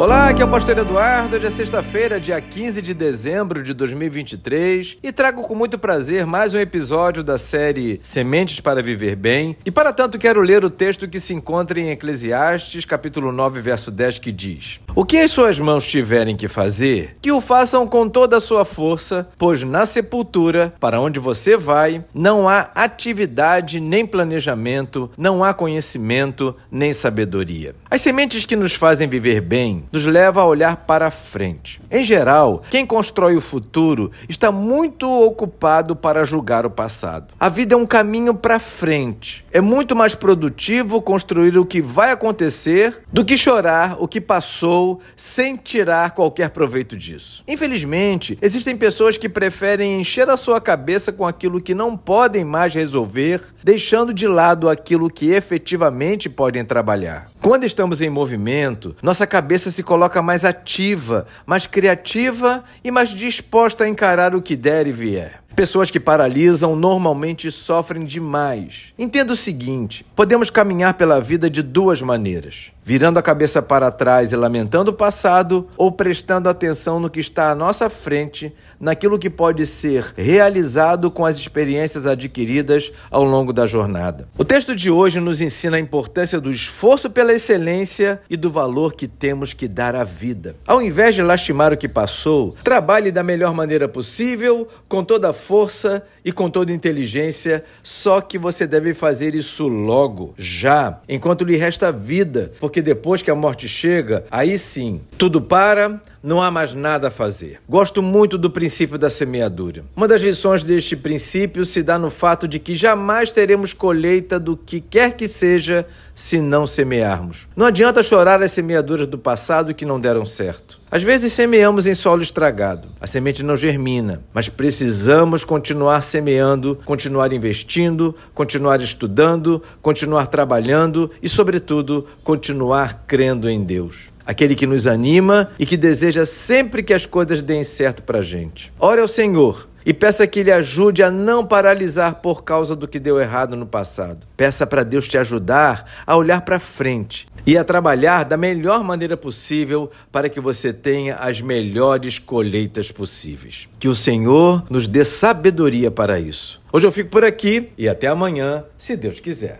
Olá, aqui é o Pastor Eduardo. Hoje é sexta-feira, dia 15 de dezembro de 2023 e trago com muito prazer mais um episódio da série Sementes para Viver Bem. E para tanto quero ler o texto que se encontra em Eclesiastes, capítulo 9, verso 10, que diz: O que as suas mãos tiverem que fazer, que o façam com toda a sua força, pois na sepultura, para onde você vai, não há atividade nem planejamento, não há conhecimento nem sabedoria. As sementes que nos fazem viver bem nos leva a olhar para frente. Em geral, quem constrói o futuro está muito ocupado para julgar o passado. A vida é um caminho para frente. É muito mais produtivo construir o que vai acontecer do que chorar o que passou sem tirar qualquer proveito disso. Infelizmente, existem pessoas que preferem encher a sua cabeça com aquilo que não podem mais resolver, deixando de lado aquilo que efetivamente podem trabalhar. Quando estamos em movimento, nossa cabeça se coloca mais ativa, mais criativa e mais disposta a encarar o que der e vier. Pessoas que paralisam normalmente sofrem demais. Entenda o seguinte: podemos caminhar pela vida de duas maneiras virando a cabeça para trás e lamentando o passado, ou prestando atenção no que está à nossa frente, naquilo que pode ser realizado com as experiências adquiridas ao longo da jornada. O texto de hoje nos ensina a importância do esforço pela excelência e do valor que temos que dar à vida. Ao invés de lastimar o que passou, trabalhe da melhor maneira possível, com toda a força e com toda inteligência, só que você deve fazer isso logo, já, enquanto lhe resta vida, porque depois que a morte chega, aí sim, tudo para, não há mais nada a fazer. Gosto muito do princípio da semeadura. Uma das lições deste princípio se dá no fato de que jamais teremos colheita do que quer que seja se não semearmos. Não adianta chorar as semeaduras do passado que não deram certo. Às vezes semeamos em solo estragado, a semente não germina, mas precisamos continuar semeando, continuar investindo, continuar estudando, continuar trabalhando e, sobretudo, continuar crendo em Deus aquele que nos anima e que deseja sempre que as coisas deem certo para a gente. Ore ao Senhor e peça que Ele ajude a não paralisar por causa do que deu errado no passado. Peça para Deus te ajudar a olhar para frente e a trabalhar da melhor maneira possível para que você tenha as melhores colheitas possíveis. Que o Senhor nos dê sabedoria para isso. Hoje eu fico por aqui e até amanhã, se Deus quiser.